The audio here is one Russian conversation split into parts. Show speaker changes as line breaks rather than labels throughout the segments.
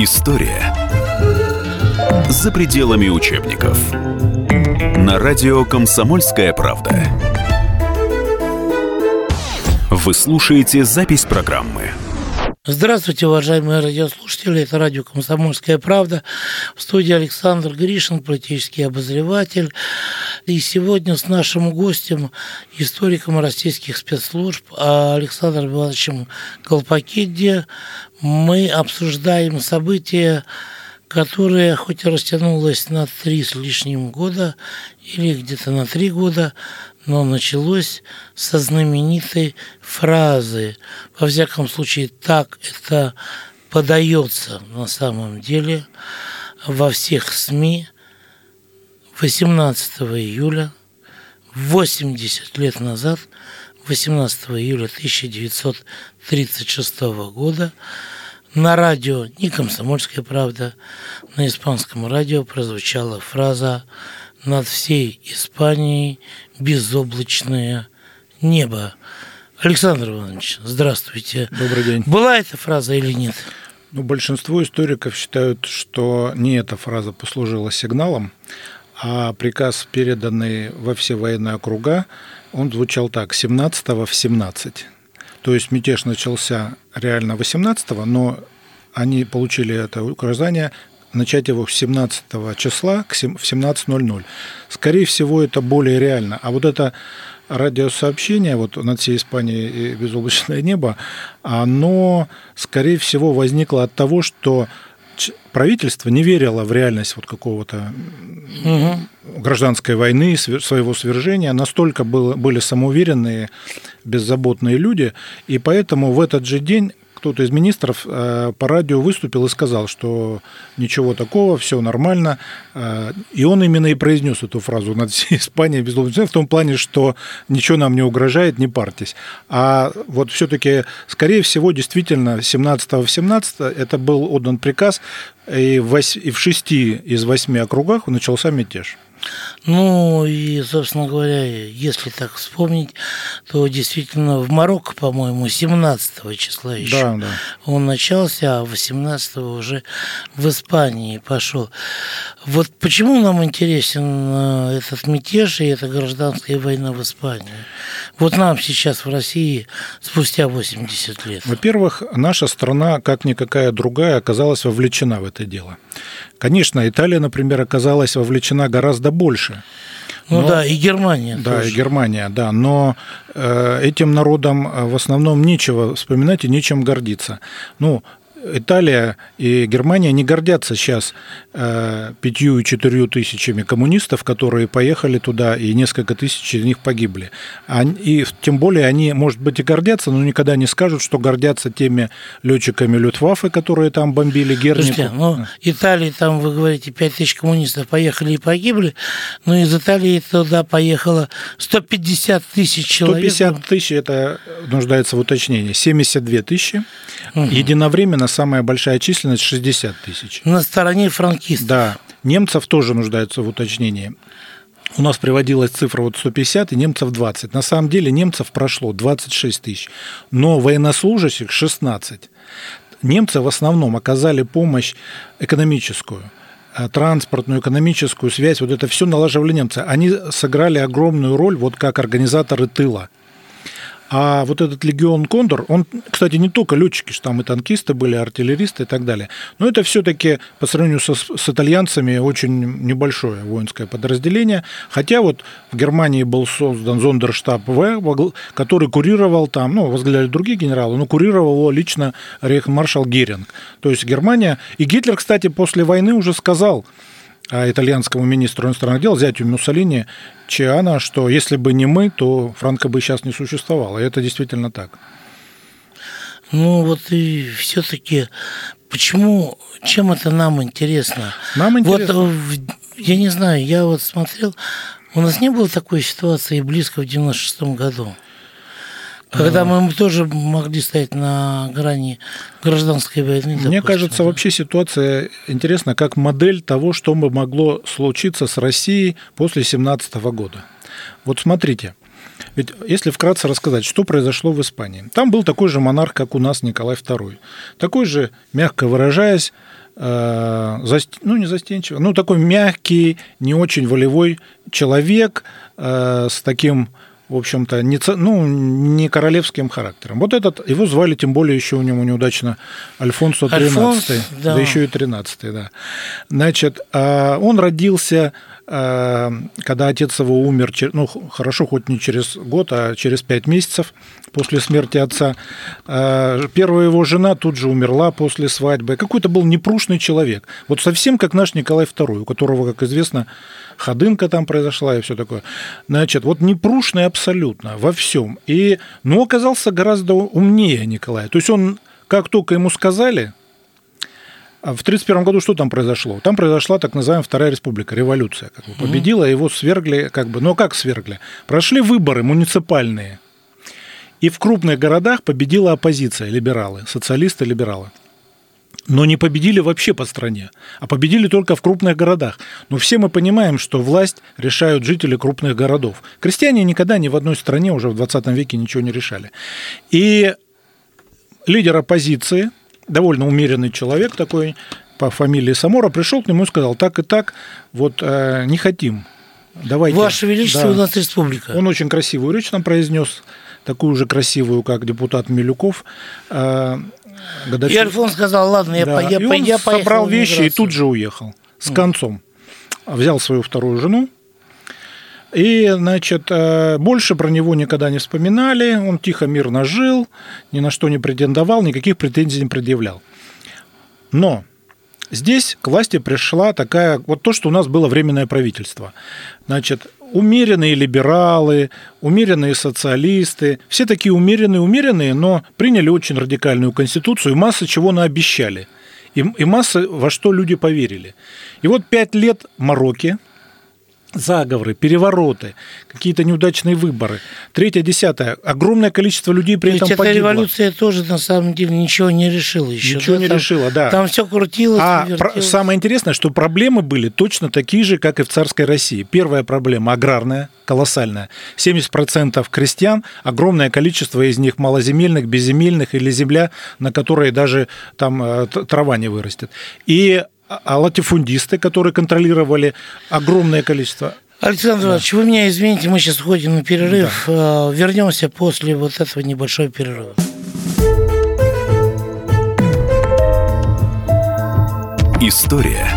История за пределами учебников. На радио «Комсомольская правда». Вы слушаете запись программы –
Здравствуйте, уважаемые радиослушатели. Это радио «Комсомольская правда». В студии Александр Гришин, политический обозреватель. И сегодня с нашим гостем, историком российских спецслужб Александром Ивановичем Колпакидзе, мы обсуждаем события, которое хоть и растянулось на три с лишним года или где-то на три года, но началось со знаменитой фразы. Во всяком случае, так это подается на самом деле во всех СМИ 18 июля, 80 лет назад, 18 июля 1936 года, на радио не «Комсомольская правда», на испанском радио прозвучала фраза «Над всей Испанией безоблачное небо». Александр Иванович, здравствуйте.
Добрый день.
Была эта фраза или нет?
Ну, большинство историков считают, что не эта фраза послужила сигналом, а приказ, переданный во все военные округа, он звучал так, 17 в 17. То есть мятеж начался реально 18 но они получили это указание начать его с 17 числа в 17.00. Скорее всего, это более реально. А вот это радиосообщение вот над всей Испанией и безоблачное небо, оно, скорее всего, возникло от того, что правительство не верило в реальность вот какого-то угу. гражданской войны, своего свержения, настолько было, были самоуверенные, беззаботные люди, и поэтому в этот же день кто-то из министров э, по радио выступил и сказал, что ничего такого, все нормально. Э, и он именно и произнес эту фразу над всей Испанией безусловно, в том плане, что ничего нам не угрожает, не парьтесь. А вот все-таки, скорее всего, действительно, 17 в 17 это был отдан приказ, и в шести из восьми округах начался мятеж.
Ну и, собственно говоря, если так вспомнить, то действительно в Марокко, по-моему, 17 числа еще да, да. он начался, а 18 уже в Испании пошел. Вот почему нам интересен э, этот мятеж и эта гражданская война в Испании? Вот нам сейчас в России спустя 80 лет.
Во-первых, наша страна, как никакая другая, оказалась вовлечена в это дело. Конечно, Италия, например, оказалась вовлечена гораздо больше.
Ну но, да, и Германия.
Да, тоже. и Германия, да. Но э, этим народам э, в основном нечего вспоминать и нечем гордиться. Ну, Италия и Германия не гордятся сейчас э, пятью и четырью тысячами коммунистов, которые поехали туда, и несколько тысяч из них погибли. И тем более они, может быть, и гордятся, но никогда не скажут, что гордятся теми летчиками Люфтваффе, которые там бомбили Гернику. Слушайте,
ну, Италии, там, вы говорите, пять тысяч коммунистов поехали и погибли, но из Италии туда поехало 150 тысяч человек.
150 тысяч, это нуждается в уточнении, 72 тысячи. Угу. Единовременно самая большая численность 60 тысяч.
На стороне франкистов.
Да. Немцев тоже нуждаются в уточнении. У нас приводилась цифра вот 150 и немцев 20. На самом деле немцев прошло 26 тысяч, но военнослужащих 16. Немцы в основном оказали помощь экономическую э, транспортную, экономическую связь, вот это все налаживали немцы. Они сыграли огромную роль вот как организаторы тыла. А вот этот легион Кондор, он, кстати, не только летчики, что там и танкисты были, артиллеристы и так далее. Но это все-таки по сравнению со, с итальянцами очень небольшое воинское подразделение. Хотя вот в Германии был создан зондерштаб В, который курировал там, ну, возглавляли другие генералы, но курировал его лично рейхмаршал Геринг. То есть Германия... И Гитлер, кстати, после войны уже сказал, итальянскому министру иностранных дел, зятю Муссолини, Чиана, что если бы не мы, то Франко бы сейчас не существовало. И это действительно так.
Ну вот и все-таки почему, чем это нам интересно?
Нам интересно. Вот,
я не знаю, я вот смотрел, у нас не было такой ситуации близко в 96 году. Когда мы тоже могли стоять на грани гражданской войны.
Допустим, Мне кажется, да. вообще ситуация интересна как модель того, что бы могло случиться с Россией после 17 года. Вот смотрите, ведь если вкратце рассказать, что произошло в Испании. Там был такой же монарх, как у нас Николай II. Такой же, мягко выражаясь, э, ну, не застенчивый, ну, такой мягкий, не очень волевой человек э, с таким в общем-то, не, ну, не королевским характером. Вот этот, его звали, тем более, еще у него неудачно Альфонсо XIII, Альфонс, да. да еще и 13 да. Значит, а, он родился, а, когда отец его умер, ну, хорошо, хоть не через год, а через пять месяцев после смерти отца. А, первая его жена тут же умерла после свадьбы. Какой-то был непрушный человек. Вот совсем как наш Николай II, у которого, как известно, ходынка там произошла и все такое. Значит, вот непрушный абсолютно во всем. И, ну, оказался гораздо умнее Николая. То есть он, как только ему сказали, а в 1931 году что там произошло? Там произошла так называемая Вторая Республика, революция. Как бы, победила, его свергли, как бы, ну как свергли? Прошли выборы муниципальные. И в крупных городах победила оппозиция, либералы, социалисты-либералы но не победили вообще по стране, а победили только в крупных городах. Но все мы понимаем, что власть решают жители крупных городов. Крестьяне никогда ни в одной стране уже в 20 веке ничего не решали. И лидер оппозиции, довольно умеренный человек такой, по фамилии Самора, пришел к нему и сказал, так и так, вот э, не хотим. Давайте.
Ваше Величество, да. у нас республика.
Он очень красивую речь нам произнес, такую же красивую, как депутат Милюков. Э,
годовщину. И Альфон сказал, ладно, я, да. я,
и он я поехал. собрал вещи и тут же уехал с концом. Взял свою вторую жену, и, значит, э, больше про него никогда не вспоминали, он тихо, мирно жил, ни на что не претендовал, никаких претензий не предъявлял. Но здесь к власти пришла такая, вот то, что у нас было временное правительство. Значит, умеренные либералы, умеренные социалисты, все такие умеренные, умеренные, но приняли очень радикальную конституцию и масса чего наобещали. И, и масса во что люди поверили. И вот пять лет Марокки, заговоры, перевороты, какие-то неудачные выборы. Третье, десятое. Огромное количество людей при Ведь этом
эта
погибло.
революция тоже, на самом деле, ничего не решила еще.
Ничего да? не
там,
решила, да.
Там все крутилось,
А про- самое интересное, что проблемы были точно такие же, как и в царской России. Первая проблема аграрная, колоссальная. 70% крестьян, огромное количество из них малоземельных, безземельных или земля, на которой даже там э, трава не вырастет. И а, а латифундисты, которые контролировали огромное количество.
Александр Иванович, да. вы меня извините, мы сейчас уходим на перерыв. Да. Вернемся после вот этого небольшого перерыва.
История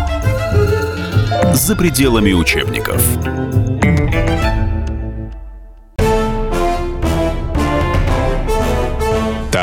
за пределами учебников.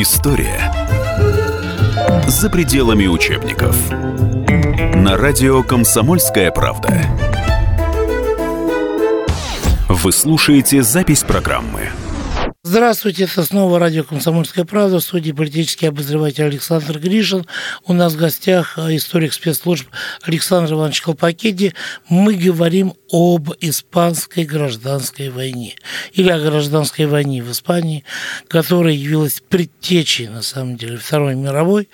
История за пределами учебников. На радио «Комсомольская правда». Вы слушаете запись программы.
Здравствуйте, это снова радио «Комсомольская правда», в студии политический обозреватель Александр Гришин. У нас в гостях э, историк спецслужб Александр Иванович Колпакиди. Мы говорим об испанской гражданской войне или о гражданской войне в Испании, которая явилась предтечей, на самом деле, Второй мировой.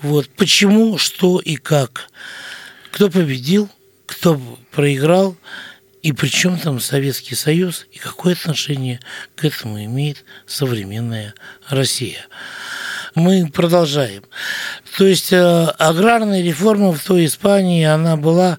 Вот. Почему, что и как. Кто победил, кто проиграл – и при чем там Советский Союз и какое отношение к этому имеет современная Россия? Мы продолжаем. То есть э, аграрная реформа в той Испании, она была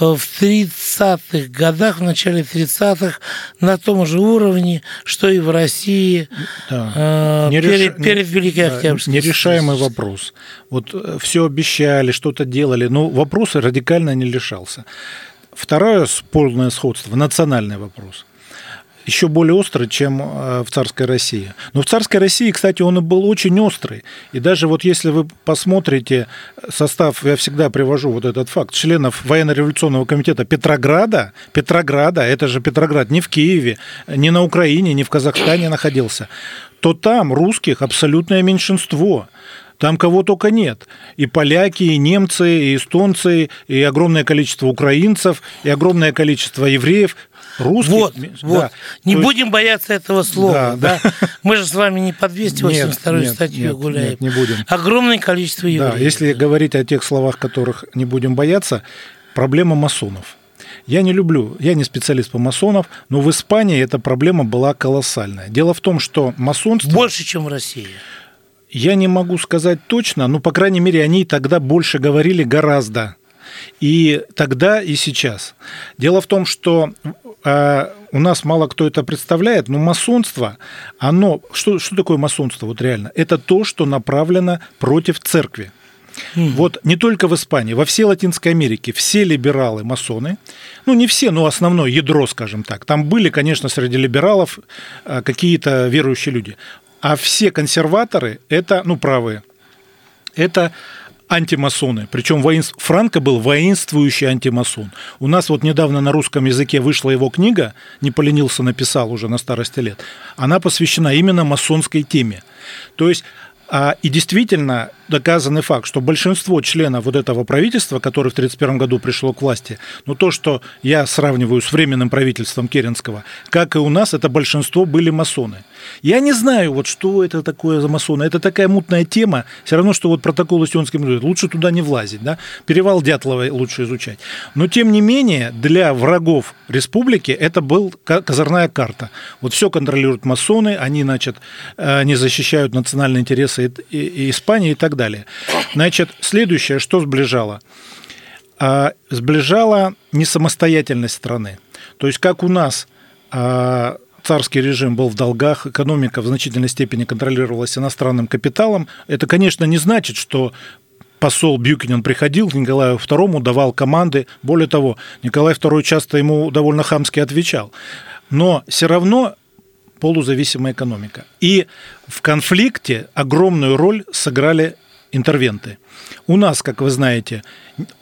э, в 30-х годах, в начале 30-х на том же уровне, что и в России да. э, перед, реш... перед Великой Октябрьской.
Нерешаемый вопрос. Вот э, все обещали, что-то делали, но вопрос радикально не решался. Второе спорное сходство – национальный вопрос. еще более острый, чем э, в царской России. Но в царской России, кстати, он и был очень острый. И даже вот если вы посмотрите состав, я всегда привожу вот этот факт, членов военно-революционного комитета Петрограда, Петрограда, это же Петроград не в Киеве, не на Украине, не в Казахстане находился, то там русских абсолютное меньшинство. Там кого только нет. И поляки, и немцы, и эстонцы, и огромное количество украинцев, и огромное количество евреев. Русских.
Вот, вот. Не То будем есть... бояться этого слова. Да, да. Мы же с вами не по 282 нет, статью нет, гуляем. Нет,
не будем.
Огромное количество евреев.
Да, если говорить о тех словах, которых не будем бояться, проблема масонов. Я не люблю, я не специалист по масонов, но в Испании эта проблема была колоссальная. Дело в том, что масонство...
Больше, чем в России.
Я не могу сказать точно, но, по крайней мере, они тогда больше говорили гораздо. И тогда, и сейчас. Дело в том, что э, у нас мало кто это представляет, но масонство, оно... Что, что такое масонство, вот реально? Это то, что направлено против церкви. Mm. Вот не только в Испании, во всей Латинской Америке все либералы масоны, ну не все, но основное ядро, скажем так. Там были, конечно, среди либералов э, какие-то верующие люди. А все консерваторы – это, ну, правые, это антимасоны. Причем воинств... Франко был воинствующий антимасон. У нас вот недавно на русском языке вышла его книга, не поленился, написал уже на старости лет. Она посвящена именно масонской теме. То есть а, и действительно доказанный факт, что большинство членов вот этого правительства, которое в 1931 году пришло к власти, ну то, что я сравниваю с временным правительством Керенского, как и у нас, это большинство были масоны. Я не знаю, вот что это такое за масоны. Это такая мутная тема. Все равно, что вот протокол Сионский лучше туда не влазить. Да? Перевал Дятлова лучше изучать. Но, тем не менее, для врагов республики это был козырная карта. Вот все контролируют масоны, они, значит, э, не защищают национальные интересы Испании и так далее. Значит, следующее, что сближало? А, сближала несамостоятельность страны. То есть, как у нас а, царский режим был в долгах, экономика в значительной степени контролировалась иностранным капиталом. Это, конечно, не значит, что посол Бьюкинен приходил к Николаю II, давал команды. Более того, Николай II часто ему довольно хамски отвечал. Но все равно полузависимая экономика. И в конфликте огромную роль сыграли интервенты. У нас, как вы знаете,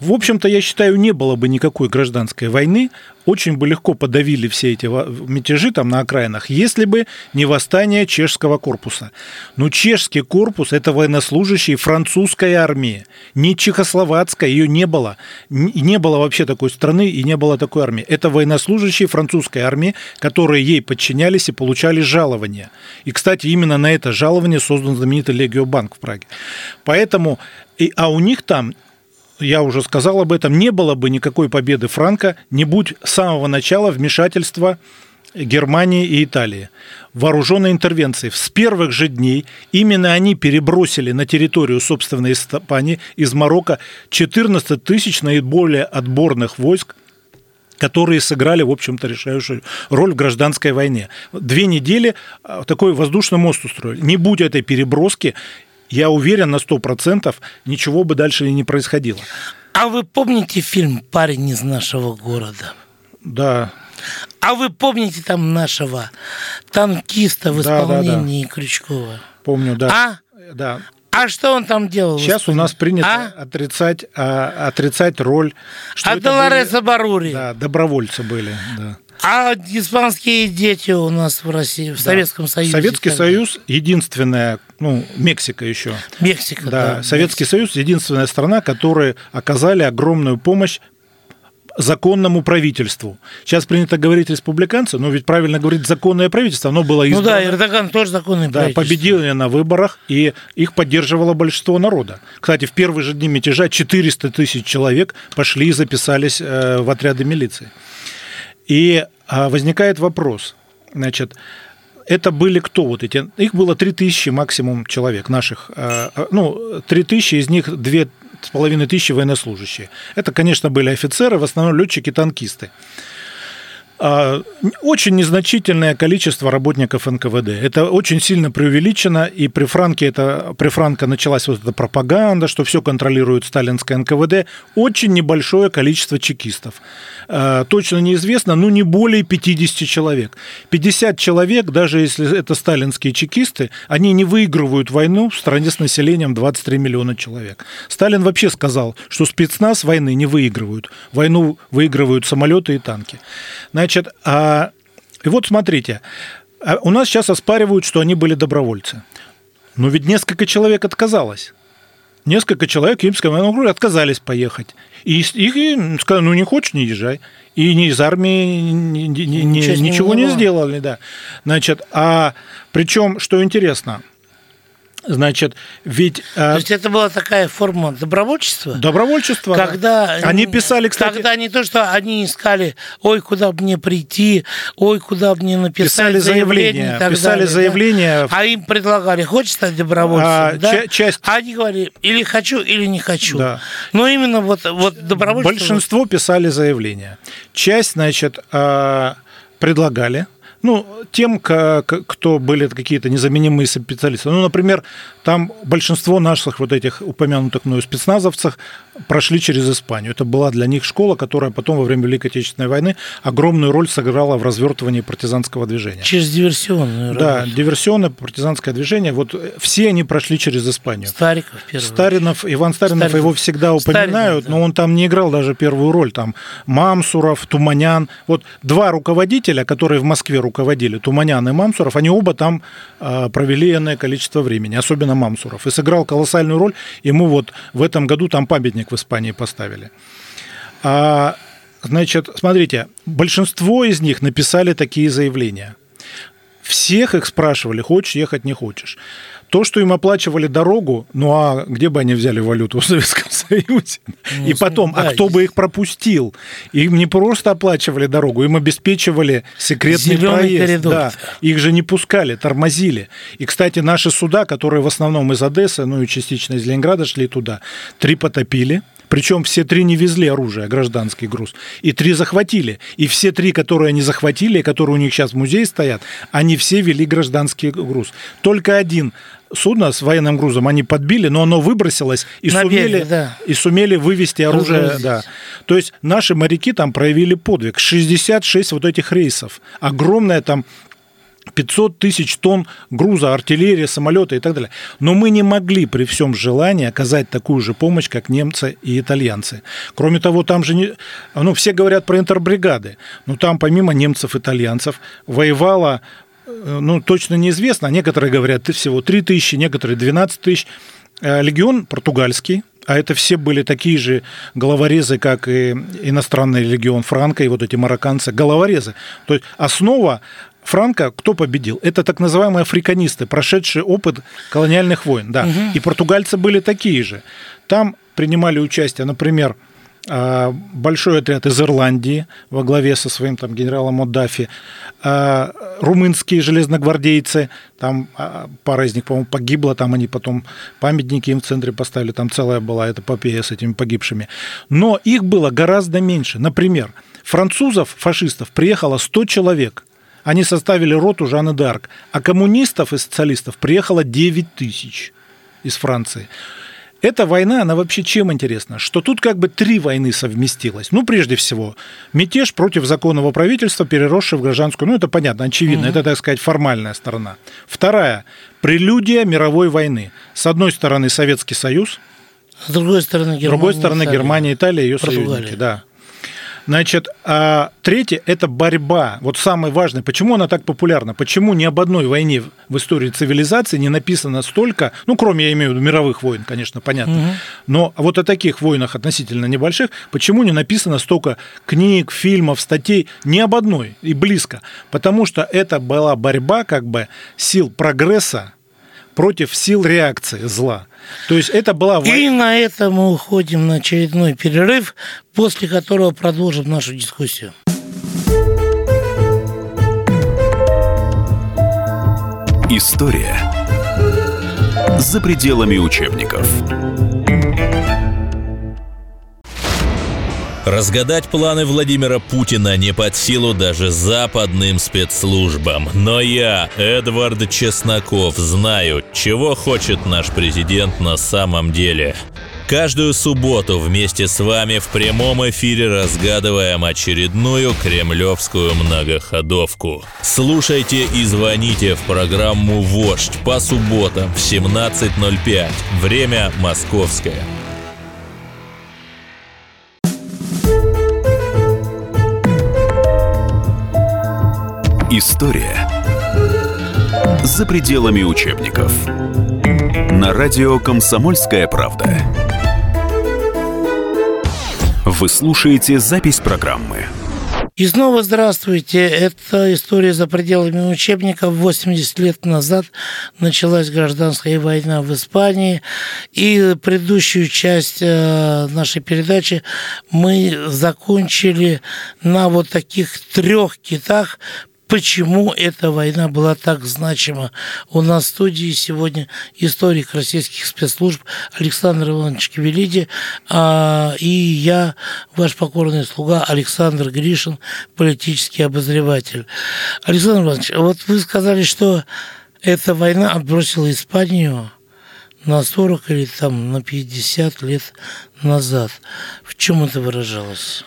в общем-то, я считаю, не было бы никакой гражданской войны, очень бы легко подавили все эти мятежи там на окраинах, если бы не восстание чешского корпуса. Но чешский корпус – это военнослужащие французской армии, не чехословацкая, ее не было. Не было вообще такой страны и не было такой армии. Это военнослужащие французской армии, которые ей подчинялись и получали жалования. И, кстати, именно на это жалование создан знаменитый Легиобанк в Праге. Поэтому, и, а у них там я уже сказал об этом, не было бы никакой победы Франка, не будь с самого начала вмешательства Германии и Италии. Вооруженной интервенции. С первых же дней именно они перебросили на территорию собственной Испании из Марокко 14 тысяч наиболее отборных войск, которые сыграли, в общем-то, решающую роль в гражданской войне. Две недели а, такой воздушный мост устроили. Не будь этой переброски, я уверен на 100%, ничего бы дальше и не происходило.
А вы помните фильм «Парень из нашего города»?
Да.
А вы помните там нашего танкиста в исполнении да, да, да. Крючкова?
Помню, да.
А? Да. А что он там делал?
Сейчас у нас принято а? отрицать, а, отрицать роль.
Что а Долореса Барури?
Да, добровольцы были, да.
А испанские дети у нас в России, в да. Советском Союзе.
Советский Союз единственная, ну, Мексика еще.
Мексика,
да. да Советский Мексика. Союз единственная страна, которая оказали огромную помощь законному правительству. Сейчас принято говорить республиканцы, но ведь правильно говорить законное правительство, оно было избрано.
Ну да, Эрдоган тоже законное да, правительство.
победили на выборах, и их поддерживало большинство народа. Кстати, в первые же дни мятежа 400 тысяч человек пошли и записались э, в отряды милиции. И а, возникает вопрос, значит, это были кто вот эти? Их было 3000 максимум человек наших. А, а, ну, 3000, из них две с половиной тысячи военнослужащие. Это, конечно, были офицеры, в основном летчики, танкисты. А, очень незначительное количество работников НКВД. Это очень сильно преувеличено, и при Франке это при Франко началась вот эта пропаганда, что все контролирует сталинское НКВД. Очень небольшое количество чекистов. А, точно неизвестно, ну не более 50 человек. 50 человек, даже если это сталинские чекисты, они не выигрывают войну в стране с населением 23 миллиона человек. Сталин вообще сказал, что спецназ войны не выигрывают. Войну выигрывают самолеты и танки. Значит, а, и вот смотрите, а у нас сейчас оспаривают, что они были добровольцы. Но ведь несколько человек отказалось. Несколько человек в Киевском военном отказались поехать. И их сказали, ну не хочешь, не езжай. И ни из армии ни, ни, ни, ничего не, не сделали, да. Значит, а причем, что интересно, Значит, ведь...
Э, То есть это была такая форма добровольчества?
Добровольчество,
когда,
да. Они писали, кстати...
Когда не то, что они искали, ой, куда бы мне прийти, ой, куда бы мне написать
писали заявление,
заявление
писали
далее,
заявление.
Да? А им предлагали, хочешь стать добровольцем, а, да? Часть... А они говорили, или хочу, или не хочу. Да. Но именно вот, вот добровольство...
Большинство писали заявление. Часть, значит, а, предлагали, ну, тем, кто были какие-то незаменимые специалисты. Ну, например, там большинство наших вот этих упомянутых мною спецназовцев прошли через Испанию. Это была для них школа, которая потом во время Великой Отечественной войны огромную роль сыграла в развертывании партизанского движения.
Через диверсионную
Да, диверсионное партизанское движение. Вот все они прошли через Испанию.
Стариков
первый. Старинов, Иван Старинов, Старинов. его всегда упоминают, Старинов, да. но он там не играл даже первую роль. Там Мамсуров, Туманян. Вот два руководителя, которые в Москве руководили, Туманян и Мамсуров, они оба там а, провели энное количество времени, особенно Мамсуров. И сыграл колоссальную роль. Ему вот в этом году там памятник в Испании поставили. А, значит, смотрите, большинство из них написали такие заявления. Всех их спрашивали, хочешь ехать, не хочешь. То, что им оплачивали дорогу, ну а где бы они взяли валюту в Советском Союзе? Ну, и потом, а да, а кто бы их пропустил? Им не просто оплачивали дорогу, им обеспечивали секретный Зеленый проезд. Коридор. Да, их же не пускали, тормозили. И, кстати, наши суда, которые в основном из Одессы, ну и частично из Ленинграда шли туда, три потопили, причем все три не везли оружие, гражданский груз. И три захватили. И все три, которые они захватили, которые у них сейчас в музее стоят, они все вели гражданский груз. Только один судно с военным грузом они подбили, но оно выбросилось и, На сумели, берег, да. и сумели вывести оружие. Да. То есть наши моряки там проявили подвиг. 66 вот этих рейсов. Огромная там 500 тысяч тонн груза, артиллерия, самолеты и так далее. Но мы не могли при всем желании оказать такую же помощь, как немцы и итальянцы. Кроме того, там же не... Ну, все говорят про интербригады. Но там помимо немцев, итальянцев воевало э, ну, точно неизвестно. Некоторые говорят всего 3 тысячи, некоторые 12 тысяч. Э, легион португальский, а это все были такие же головорезы, как и иностранный легион Франко и вот эти марокканцы, головорезы. То есть основа Франко кто победил? Это так называемые африканисты, прошедшие опыт колониальных войн. Да. Угу. И португальцы были такие же. Там принимали участие, например, а, большой отряд из Ирландии во главе со своим там генералом Моддафи, а, румынские железногвардейцы, там а, пара из них, по-моему, погибла, там они потом памятники им в центре поставили, там целая была эта попея с этими погибшими. Но их было гораздо меньше. Например, французов, фашистов, приехало 100 человек – они составили роту Жанны Д'Арк. А коммунистов и социалистов приехало 9 тысяч из Франции. Эта война, она вообще чем интересна? Что тут как бы три войны совместилось. Ну, прежде всего, мятеж против законного правительства, переросший в гражданскую. Ну, это понятно, очевидно. Угу. Это, так сказать, формальная сторона. Вторая – прелюдия мировой войны. С одной стороны, Советский Союз.
С другой стороны, Германия. С
другой стороны, Германия, Италия, ее союзники. Да. Значит, а третье – это борьба. Вот самое важное. Почему она так популярна? Почему ни об одной войне в истории цивилизации не написано столько, ну, кроме, я имею в виду, мировых войн, конечно, понятно, угу. но вот о таких войнах относительно небольших, почему не написано столько книг, фильмов, статей? Ни об одной и близко. Потому что это была борьба как бы сил прогресса против сил реакции зла. То есть это была...
И на этом мы уходим на очередной перерыв, после которого продолжим нашу дискуссию.
История за пределами учебников.
Разгадать планы Владимира Путина не под силу даже западным спецслужбам. Но я, Эдвард Чесноков, знаю, чего хочет наш президент на самом деле. Каждую субботу вместе с вами в прямом эфире разгадываем очередную кремлевскую многоходовку. Слушайте и звоните в программу «Вождь» по субботам в 17.05. Время московское.
История за пределами учебников. На радио «Комсомольская правда». Вы слушаете запись программы.
И снова здравствуйте. Это история за пределами учебников. 80 лет назад началась гражданская война в Испании. И предыдущую часть э, нашей передачи мы закончили на вот таких трех китах, почему эта война была так значима. У нас в студии сегодня историк российских спецслужб Александр Иванович Кивелиди, а, и я, ваш покорный слуга Александр Гришин, политический обозреватель. Александр Иванович, вот вы сказали, что эта война отбросила Испанию на 40 или там на 50 лет назад. В чем это выражалось?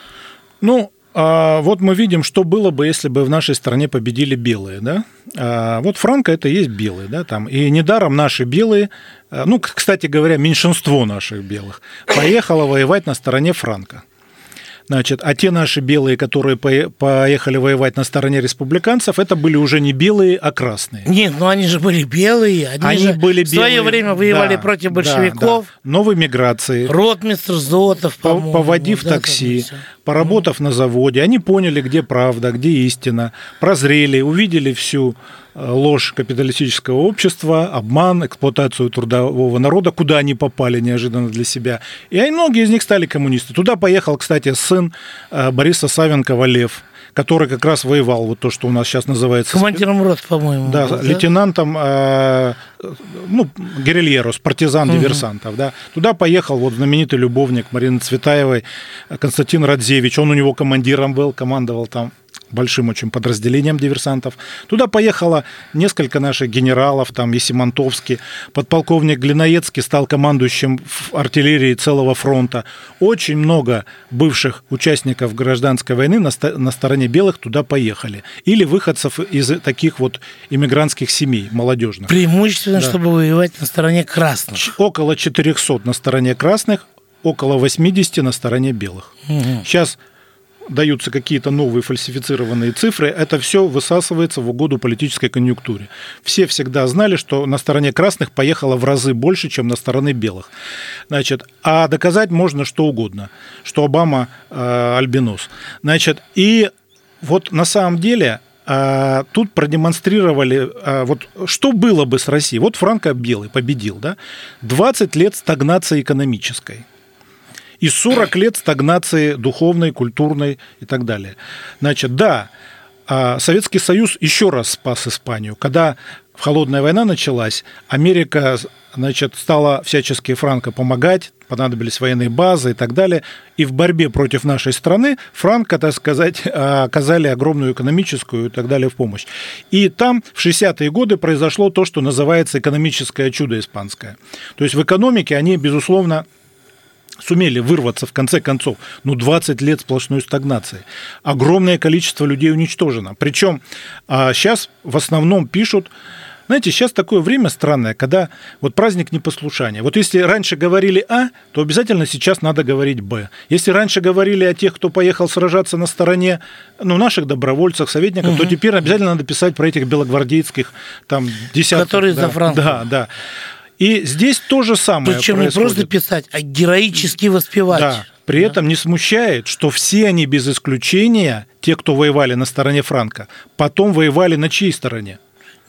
Ну, а вот мы видим, что было бы, если бы в нашей стране победили белые, да? А вот Франко это и есть белые, да, там. И недаром наши белые, а, ну, кстати говоря, меньшинство наших белых, поехало воевать на стороне Франка. Значит, а те наши белые, которые поехали воевать на стороне республиканцев, это были уже не белые, а красные.
Нет, ну они же были белые. Они, они же были белые. в свое время воевали да, против большевиков.
Да, да. Новой миграции.
Ротмистр Зотов, по-моему.
Поводив да, такси, поработав mm. на заводе, они поняли, где правда, где истина, прозрели, увидели всю ложь капиталистического общества, обман, эксплуатацию трудового народа, куда они попали неожиданно для себя. И многие из них стали коммунисты. Туда поехал, кстати, сын э, Бориса Савенкова Лев, который как раз воевал, вот то, что у нас сейчас называется...
Командиром рот, по-моему.
Да, был, лейтенантом, э, ну, герильерос, партизан угу. диверсантов, да. Туда поехал вот знаменитый любовник Марины Цветаевой, Константин Радзевич, он у него командиром был, командовал там большим очень подразделением диверсантов. Туда поехало несколько наших генералов, там Есимонтовский, подполковник Глиноецкий стал командующим в артиллерии целого фронта. Очень много бывших участников гражданской войны на, на стороне белых туда поехали. Или выходцев из таких вот иммигрантских семей, молодежных.
Преимущественно, да. чтобы воевать на стороне красных.
Около 400 на стороне красных, около 80 на стороне белых. Угу. Сейчас даются какие-то новые фальсифицированные цифры, это все высасывается в угоду политической конъюнктуре. Все всегда знали, что на стороне красных поехало в разы больше, чем на стороне белых. Значит, а доказать можно что угодно, что Обама э, альбинос. Значит, и вот на самом деле э, тут продемонстрировали, э, вот что было бы с Россией. Вот Франко Белый победил, да? 20 лет стагнации экономической и 40 лет стагнации духовной, культурной и так далее. Значит, да, а Советский Союз еще раз спас Испанию. Когда холодная война началась, Америка значит, стала всячески Франко помогать, понадобились военные базы и так далее. И в борьбе против нашей страны Франко, так сказать, оказали огромную экономическую и так далее в помощь. И там в 60-е годы произошло то, что называется экономическое чудо испанское. То есть в экономике они, безусловно, сумели вырваться в конце концов, ну, 20 лет сплошной стагнации. Огромное количество людей уничтожено. Причем сейчас а, в основном пишут, знаете, сейчас такое время странное, когда вот праздник непослушания. Вот если раньше говорили А, то обязательно сейчас надо говорить Б. Если раньше говорили о тех, кто поехал сражаться на стороне ну, наших добровольцев, советников, угу. то теперь обязательно надо писать про этих белогвардейских там десятков.
Которые да, за Францию.
Да, да. И здесь то же самое
Причем происходит. не просто писать, а героически воспевать.
Да. При да. этом не смущает, что все они без исключения, те, кто воевали на стороне Франка, потом воевали на чьей стороне?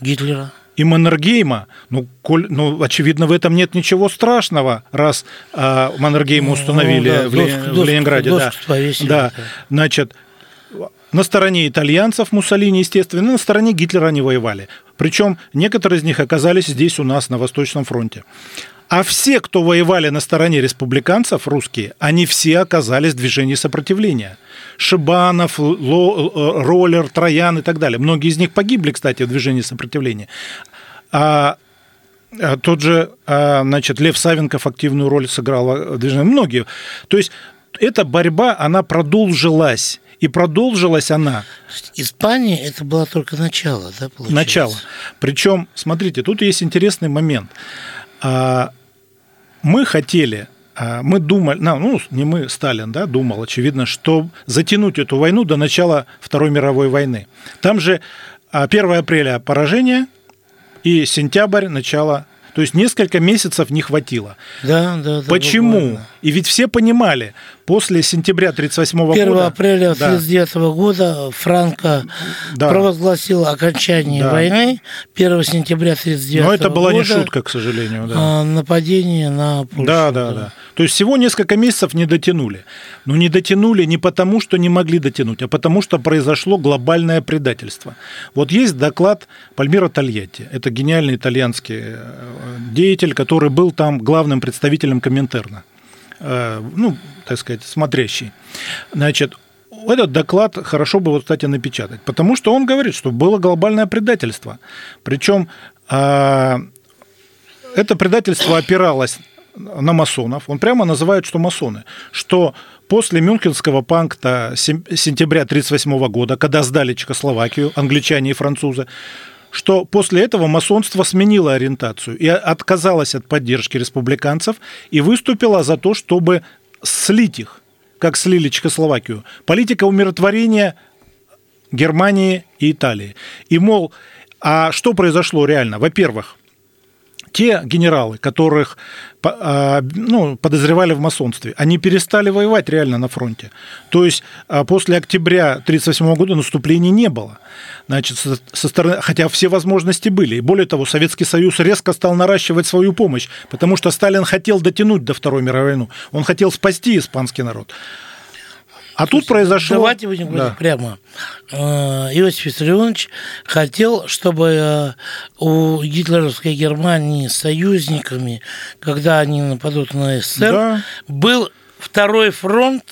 Гитлера.
И Маннергейма, ну, коль, ну, очевидно, в этом нет ничего страшного, раз э, Маннергейма ну, установили ну, да, в, доск, в Ленинграде. Доск, да. Повесили, да. да, значит, на стороне итальянцев Муссолини, естественно, на стороне Гитлера они воевали. Причем некоторые из них оказались здесь у нас, на Восточном фронте. А все, кто воевали на стороне республиканцев, русские, они все оказались в движении сопротивления. Шибанов, Ло, Роллер, Троян и так далее. Многие из них погибли, кстати, в движении сопротивления. А а тот же, а, значит, Лев Савенков активную роль сыграл в движении. Многие. То есть эта борьба, она продолжилась. И продолжилась она.
Испания это было только начало, да, получается?
Начало. Причем, смотрите, тут есть интересный момент. А, мы хотели мы думали, ну, не мы, Сталин, да, думал, очевидно, что затянуть эту войну до начала Второй мировой войны. Там же 1 апреля поражение, и сентябрь, начало то есть несколько месяцев не хватило.
Да, да, да.
Почему? Буквально. И ведь все понимали, после сентября 1938
года... 1 апреля 1939 да. года Франко да. провозгласил окончание да. войны. 1 сентября 1939 года...
Но это была не шутка, к сожалению. Да.
А, нападение на
Польшу. Да, да, да, да. То есть всего несколько месяцев не дотянули. Но не дотянули не потому, что не могли дотянуть, а потому, что произошло глобальное предательство. Вот есть доклад Пальмира Тольятти. Это гениальный итальянский э, деятель, который был там главным представителем Коминтерна. Э, ну, так сказать, смотрящий. Значит, этот доклад хорошо бы, вот, кстати, напечатать, потому что он говорит, что было глобальное предательство. Причем э, это предательство опиралось на масонов. Он прямо называет, что масоны. Что после Мюнхенского пакта сентября 1938 года, когда сдали Чехословакию, англичане и французы, что после этого масонство сменило ориентацию и отказалось от поддержки республиканцев и выступило за то, чтобы слить их, как слили Чехословакию. Политика умиротворения Германии и Италии. И, мол, а что произошло реально? Во-первых, те генералы, которых а, ну, подозревали в масонстве, они перестали воевать реально на фронте. То есть а, после октября 1938 года наступлений не было. Значит, со, стороны, хотя все возможности были. И более того, Советский Союз резко стал наращивать свою помощь, потому что Сталин хотел дотянуть до Второй мировой войны. Он хотел спасти испанский народ. А тут произошло...
Давайте будем говорить да. прямо. Э, Иосиф Виссарионович хотел, чтобы э, у гитлеровской Германии союзниками, когда они нападут на СССР, да. был второй фронт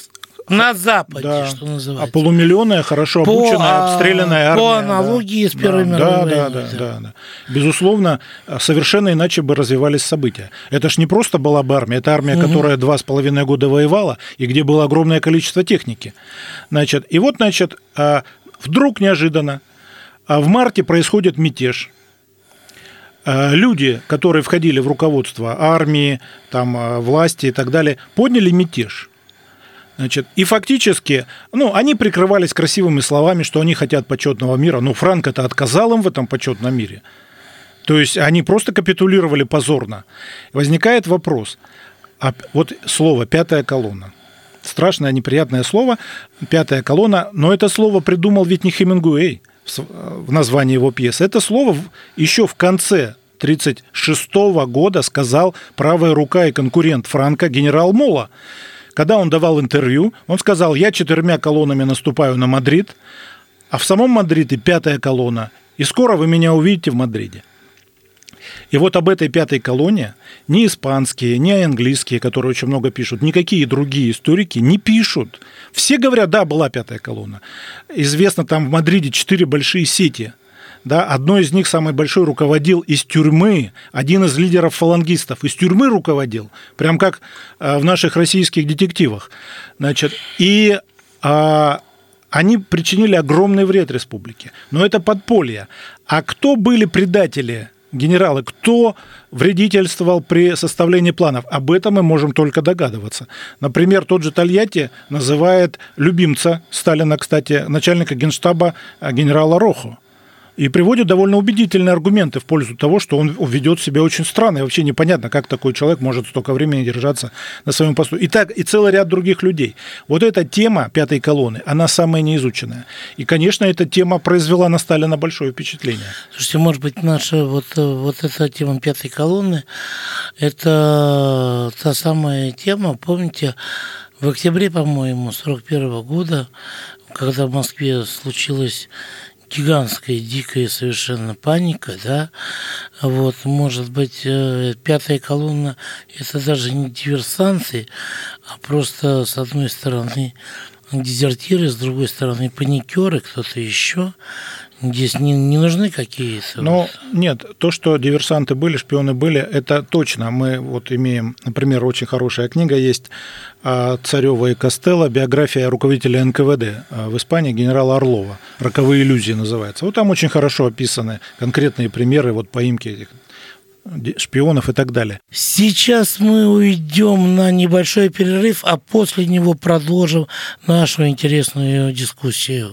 на Западе, да. что называется.
А полумиллионная, хорошо обученная, по, а, обстрелянная армия.
По аналогии да. с Первой
да,
мировой
да, войной. Да, да, да, да. Безусловно, совершенно иначе бы развивались события. Это ж не просто была бы армия, это армия, угу. которая два с половиной года воевала, и где было огромное количество техники. Значит, и вот, значит, а, вдруг неожиданно а в марте происходит мятеж – люди, которые входили в руководство армии, там, власти и так далее, подняли мятеж. Значит, и фактически, ну, они прикрывались красивыми словами, что они хотят почетного мира. Но Франк это отказал им в этом почетном мире. То есть они просто капитулировали позорно. Возникает вопрос. А вот слово «пятая колонна». Страшное, неприятное слово «пятая колонна», но это слово придумал ведь не Хемингуэй в названии его пьесы. Это слово еще в конце 1936 года сказал правая рука и конкурент Франка генерал Мола. Когда он давал интервью, он сказал, я четырьмя колоннами наступаю на Мадрид, а в самом Мадриде пятая колонна, и скоро вы меня увидите в Мадриде. И вот об этой пятой колонне ни испанские, ни английские, которые очень много пишут, никакие другие историки не пишут. Все говорят, да, была пятая колонна. Известно, там в Мадриде четыре большие сети да, одной из них самый большой руководил из тюрьмы, один из лидеров фалангистов из тюрьмы руководил, прям как э, в наших российских детективах. Значит, и а, они причинили огромный вред республике. Но это подполье. А кто были предатели генералы, кто вредительствовал при составлении планов. Об этом мы можем только догадываться. Например, тот же Тольятти называет любимца Сталина, кстати, начальника генштаба э, генерала Рохо и приводит довольно убедительные аргументы в пользу того, что он ведет себя очень странно. И вообще непонятно, как такой человек может столько времени держаться на своем посту. И так, и целый ряд других людей. Вот эта тема пятой колонны, она самая неизученная. И, конечно, эта тема произвела на Сталина большое впечатление.
Слушайте, может быть, наша вот, вот эта тема пятой колонны, это та самая тема, помните, в октябре, по-моему, 41 года, когда в Москве случилось гигантская, дикая совершенно паника, да, вот, может быть, э, пятая колонна – это даже не диверсанты, а просто, с одной стороны, дезертиры, с другой стороны, паникеры, кто-то еще. Здесь не, не нужны какие-то...
Ну, нет, то, что диверсанты были, шпионы были, это точно. Мы вот имеем, например, очень хорошая книга есть а, Царева и Костелло, биография руководителя НКВД а, в Испании генерала Орлова. «Роковые иллюзии» называется. Вот там очень хорошо описаны конкретные примеры вот поимки этих шпионов и так далее.
Сейчас мы уйдем на небольшой перерыв, а после него продолжим нашу интересную дискуссию.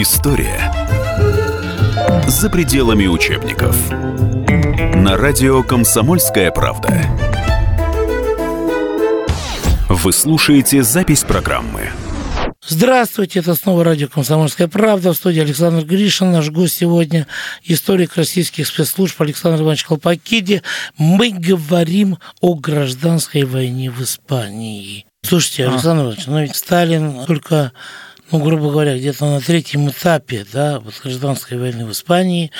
История за пределами учебников. На радио «Комсомольская правда». Вы слушаете запись программы.
Здравствуйте, это снова радио «Комсомольская правда». В студии Александр Гришин. Наш гость сегодня – историк российских спецслужб Александр Иванович Колпакиди. Мы говорим о гражданской войне в Испании. Слушайте, а. Александр Иванович, ну ведь Сталин только ну, грубо говоря, где-то на третьем этапе да, вот гражданской войны в Испании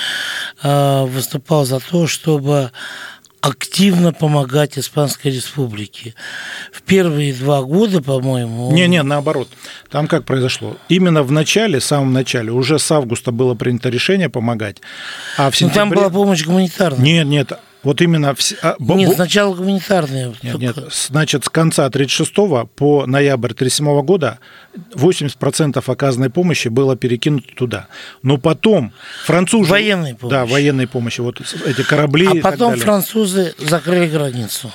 э, выступал за то, чтобы активно помогать Испанской Республике. В первые два года, по-моему...
Не-не, наоборот. Там как произошло? Именно в начале, в самом начале, уже с августа было принято решение помогать. А в сентябре...
Ну, там была помощь гуманитарная.
Нет, нет, вот именно... В...
А, нет, сначала гуманитарные.
Нет, нет, значит, с конца 36 по ноябрь 37 года 80% оказанной помощи было перекинуто туда. Но потом французы...
Военной помощи.
Да, военной помощи. Вот эти корабли
А потом французы закрыли границу.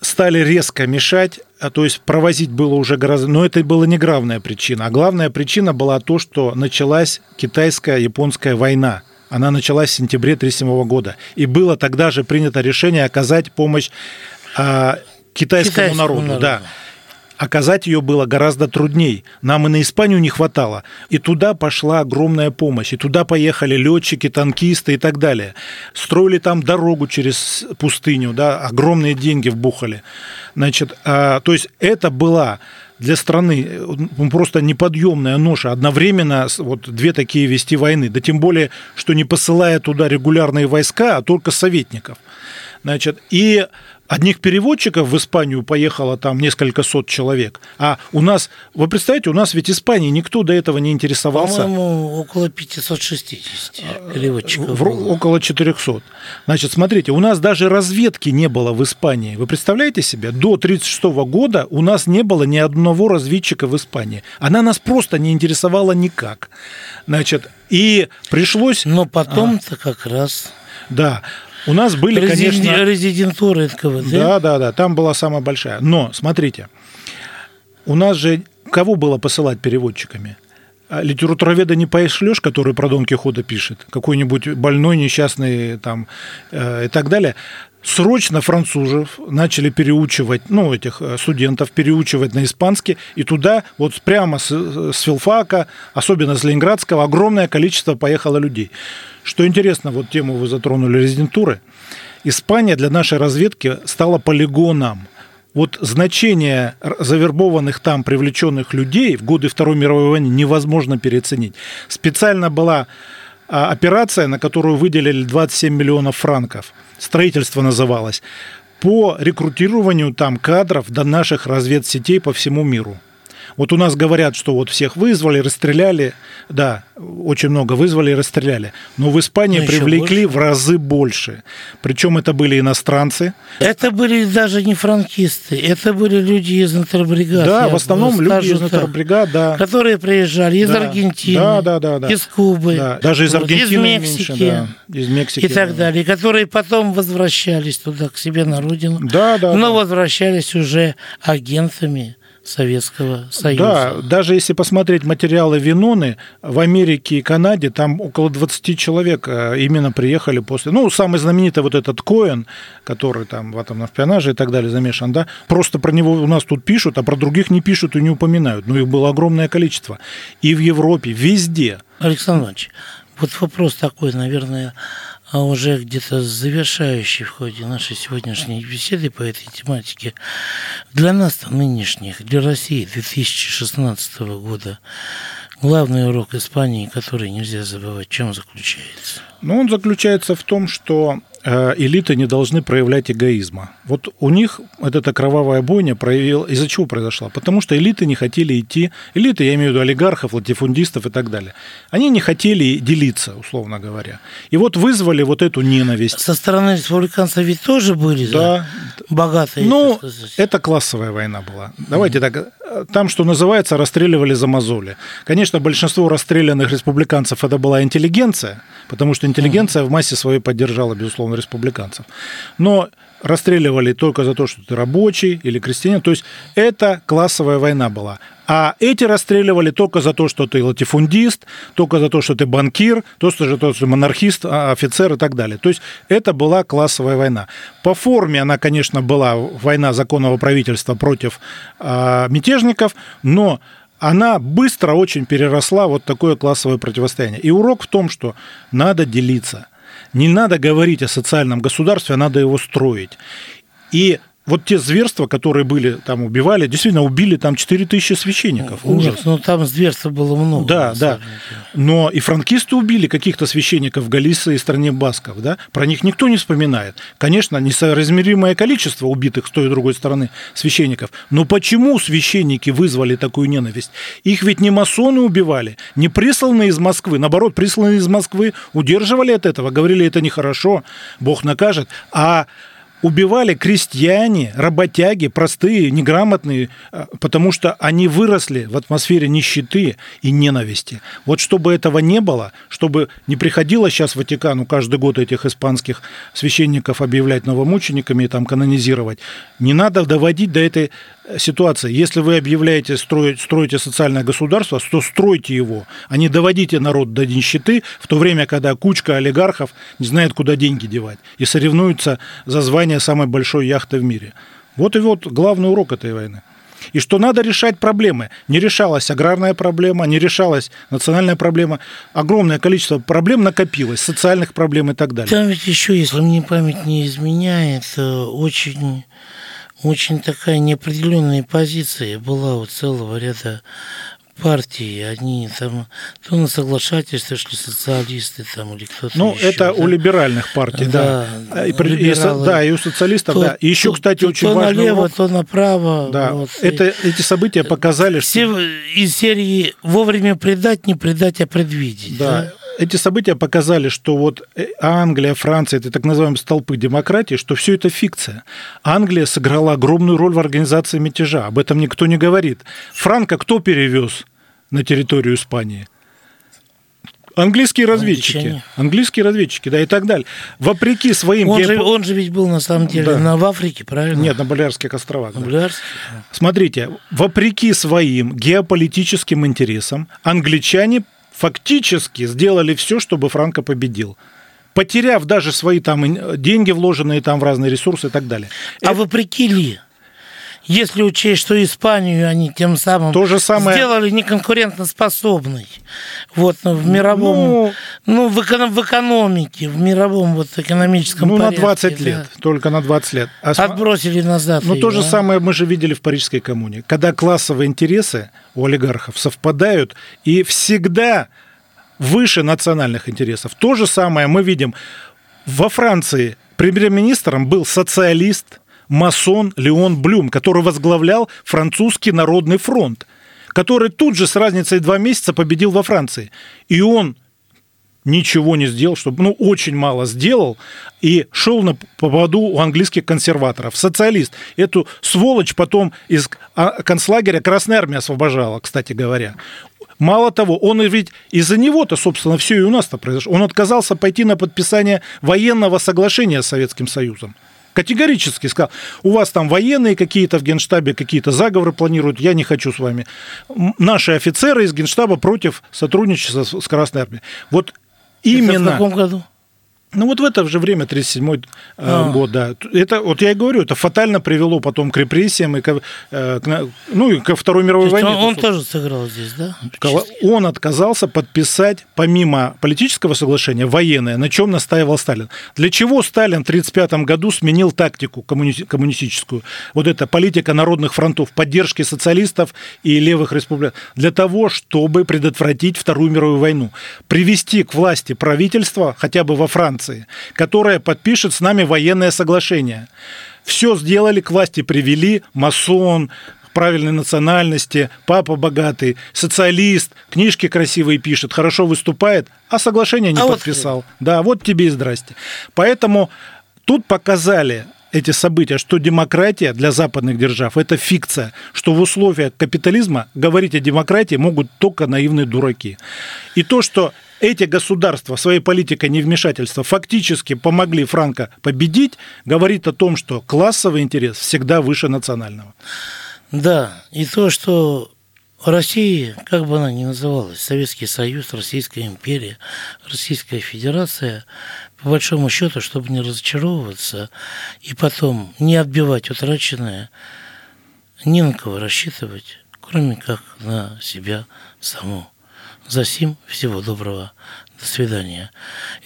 Стали резко мешать, а то есть провозить было уже гораздо... Но это была не главная причина. А главная причина была то, что началась китайско-японская война – она началась в сентябре 1937 года. И было тогда же принято решение оказать помощь а, китайскому, китайскому народу. народу. Да оказать ее было гораздо трудней. Нам и на Испанию не хватало. И туда пошла огромная помощь. И туда поехали летчики, танкисты и так далее. Строили там дорогу через пустыню, да, огромные деньги вбухали. Значит, а, то есть это была для страны ну, просто неподъемная ноша. Одновременно вот две такие вести войны. Да тем более, что не посылая туда регулярные войска, а только советников. Значит, и одних переводчиков в Испанию поехало там несколько сот человек. А у нас, вы представляете, у нас ведь Испании никто до этого не интересовался.
По-моему, около 560 переводчиков.
В, около 400. Значит, смотрите, у нас даже разведки не было в Испании. Вы представляете себе? До 1936 года у нас не было ни одного разведчика в Испании. Она нас просто не интересовала никак. Значит, и пришлось...
Но потом-то а, как раз...
Да, у нас были, Резидент, конечно...
Резидентура НКВД.
Да, да, да, там была самая большая. Но, смотрите, у нас же кого было посылать переводчиками? А литературоведа не пошлешь, который про Дон Кихота пишет, какой-нибудь больной, несчастный там э, и так далее. Срочно французов начали переучивать, ну, этих э, студентов переучивать на испанский, и туда вот прямо с, с филфака, особенно с Ленинградского, огромное количество поехало людей. Что интересно, вот тему вы затронули резидентуры. Испания для нашей разведки стала полигоном. Вот значение завербованных там привлеченных людей в годы Второй мировой войны невозможно переоценить. Специально была а, операция, на которую выделили 27 миллионов франков. Строительство называлось по рекрутированию там кадров до наших разведсетей по всему миру. Вот у нас говорят, что вот всех вызвали, расстреляли. Да, очень много вызвали и расстреляли. Но в Испании
Ну,
привлекли
больше.
в разы больше. Причем это были иностранцы.
Это были даже не франкисты, это были люди из интербригад.
да, в основном люди из интербригад, да.
Которые приезжали из
Да.
Аргентины,
Да, да, да, да.
из Кубы,
Да, Даже из Аргентины
из
меньше,
Мексики
да. Из Мексики.
и так
да.
далее, которые потом возвращались туда, к себе на родину,
Да, да.
но
да.
возвращались уже агентами Советского Союза.
Да, даже если посмотреть материалы Виноны, в Америке и Канаде там около 20 человек э, именно приехали после... Ну, самый знаменитый вот этот Коэн, который там в атомном шпионаже и так далее замешан, да, просто про него у нас тут пишут, а про других не пишут и не упоминают. Ну, их было огромное количество. И в Европе, везде.
Александр Иванович, вот вопрос такой, наверное, а уже где-то завершающий в ходе нашей сегодняшней беседы по этой тематике. Для нас нынешних, для России 2016 года, главный урок Испании, который нельзя забывать, чем заключается?
Ну, он заключается в том, что элиты не должны проявлять эгоизма. Вот у них вот эта кровавая бойня проявила... Из-за чего произошла? Потому что элиты не хотели идти... Элиты, я имею в виду олигархов, латифундистов и так далее. Они не хотели делиться, условно говоря. И вот вызвали вот эту ненависть.
Со стороны республиканцев ведь тоже были
Да.
богатые,
Ну, это классовая война была. Давайте так. э, Там, что называется, расстреливали за мозоли. Конечно, большинство расстрелянных республиканцев это была интеллигенция, потому что интеллигенция в массе своей поддержала, безусловно, республиканцев. Но расстреливали только за то, что ты рабочий или крестьянин. То есть это классовая война была. А эти расстреливали только за то, что ты латифундист, только за то, что ты банкир, то, что же что монархист, а, офицер и так далее. То есть это была классовая война. По форме она, конечно, была война законного правительства против а, мятежников, но она быстро очень переросла вот такое классовое противостояние. И урок в том, что надо делиться. Не надо говорить о социальном государстве, а надо его строить. И вот те зверства, которые были, там убивали, действительно убили там 4000 священников. Ужас.
Нет, ну там зверства было много.
Да, да. Но и франкисты убили каких-то священников в Галиции и стране Басков, да? Про них никто не вспоминает. Конечно, несоразмеримое количество убитых с той и другой стороны священников. Но почему священники вызвали такую ненависть? Их ведь не масоны убивали, не присланные из Москвы. Наоборот, присланные из Москвы удерживали от этого, говорили, это нехорошо, Бог накажет. А убивали крестьяне, работяги, простые, неграмотные, э, потому что они выросли в атмосфере нищеты и ненависти. Вот чтобы этого не было, чтобы не приходилось сейчас Ватикану каждый год этих испанских священников объявлять новомучениками и там канонизировать, не надо доводить до этой ситуации. Если вы объявляете, строить, строите социальное государство, то стройте его, а не доводите народ до нищеты, в то время, когда кучка олигархов не знает, куда деньги девать, и соревнуются за звание самой большой яхты в мире. Вот и вот главный урок этой войны. И что надо решать проблемы. Не решалась аграрная проблема, не решалась национальная проблема. Огромное количество проблем накопилось, социальных проблем и так далее.
Там ведь еще, если мне память не изменяет, э, очень, очень такая неопределенная позиция была у целого ряда партий. Они там то на соглашательство шли социалисты там или кто-то
Ну,
еще,
это
да.
у либеральных партий, да.
Да,
И при- и
либералы.
да, и у социалистов,
То-
да. И еще,
то-
кстати,
то,
очень
то
важный
налево,
урок.
то направо.
Да,
вот.
это, эти события показали, что...
Все из серии вовремя предать, не предать, а предвидеть.
Да.
да?
Эти события показали, что вот э, Англия, Франция, это так называемые столпы демократии, что все это фикция. Англия сыграла огромную роль в организации мятежа. Об этом никто не говорит. Франко кто перевез на территорию Испании? Английские разведчики.
Англичане.
Английские разведчики, да, и так далее. Вопреки своим...
Он, же,
геопо-
он же ведь был на самом деле
Да.
на, в Африке, правильно?
Нет, на Балиарских островах.
На
да.
Блярске.
Смотрите, вопреки своим геополитическим интересам, англичане фактически сделали все, чтобы Франко победил. Потеряв даже свои там деньги, вложенные там в разные ресурсы и так далее.
А вопреки ли? Если учесть, что Испанию они тем самым
То же самое-
сделали неконкурентоспособной вот, ну, в мировом,
Ну-
ну, в, эко- в экономике, в мировом вот, экономическом
Ну, на
порядке,
20
да.
лет, только на 20 лет. А
Отбросили назад.
Ну, то же
а?
самое мы же видели в Парижской коммуне. Когда классовые интересы у олигархов совпадают и всегда выше национальных интересов. То же самое мы видим во Франции. Премьер-министром был социалист, масон Леон Блюм, который возглавлял французский народный фронт, который тут же с разницей два месяца победил во Франции. И он ничего не сделал, чтобы, ну, очень мало сделал, и шел на поводу у английских консерваторов. Социалист. Эту сволочь потом из а, концлагеря Красная Армия освобождала, кстати говоря. Мало того, он ведь из-за него-то, собственно, все и у нас-то произошло. Он отказался пойти на подписание военного соглашения с Советским Союзом. Категорически сказал, у вас там военные какие-то в Генштабе, какие-то заговоры планируют, я не хочу с вами. Наши офицеры из Генштаба против сотрудничества с Красной Армией. Вот именно... Это
в каком году?
Ну вот в это же время, 37-й э, а. год, да. Это, вот я и говорю, это фатально привело потом к репрессиям, и к, э, к, ну и ко Второй мировой
То
войне.
Он, он тоже сыграл здесь, да?
Он отказался подписать, помимо политического соглашения, военное, на чем настаивал Сталин. Для чего Сталин в 1935 году сменил тактику коммуни- коммунистическую? Вот эта политика народных фронтов, поддержки социалистов и левых республик. Для того, чтобы предотвратить Вторую мировую войну. Привести к власти правительство, хотя бы во Франции, Франции, которая подпишет с нами военное соглашение. Все сделали, к власти привели, масон, правильной национальности, папа богатый, социалист, книжки красивые пишет, хорошо выступает, а соглашение не а подписал. Вот... Да, вот тебе и здрасте. Поэтому тут показали эти события, что демократия для западных держав – это фикция, что в условиях капитализма говорить о демократии могут только наивные дураки. И то, что эти государства своей политикой невмешательства фактически помогли Франко победить, говорит о том, что классовый интерес всегда выше национального.
Да, и то, что Россия, как бы она ни называлась, Советский Союз, Российская империя, Российская Федерация, по большому счету, чтобы не разочаровываться и потом не отбивать утраченное, ни на кого рассчитывать, кроме как на себя саму. За сим всего доброго. До свидания.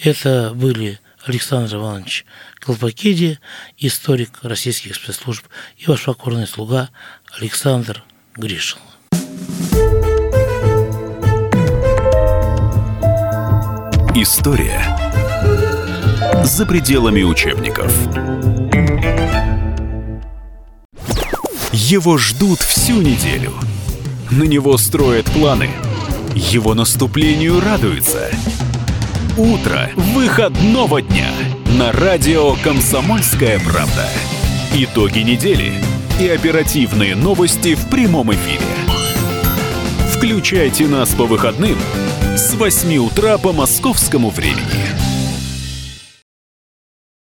Это были Александр Иванович Колпакиди, историк российских спецслужб и ваш покорный слуга Александр Гришин.
История за пределами учебников. Его ждут всю неделю. На него строят планы – его наступлению радуются. Утро выходного дня на радио «Комсомольская правда». Итоги недели и оперативные новости в прямом эфире. Включайте нас по выходным с 8 утра по московскому времени.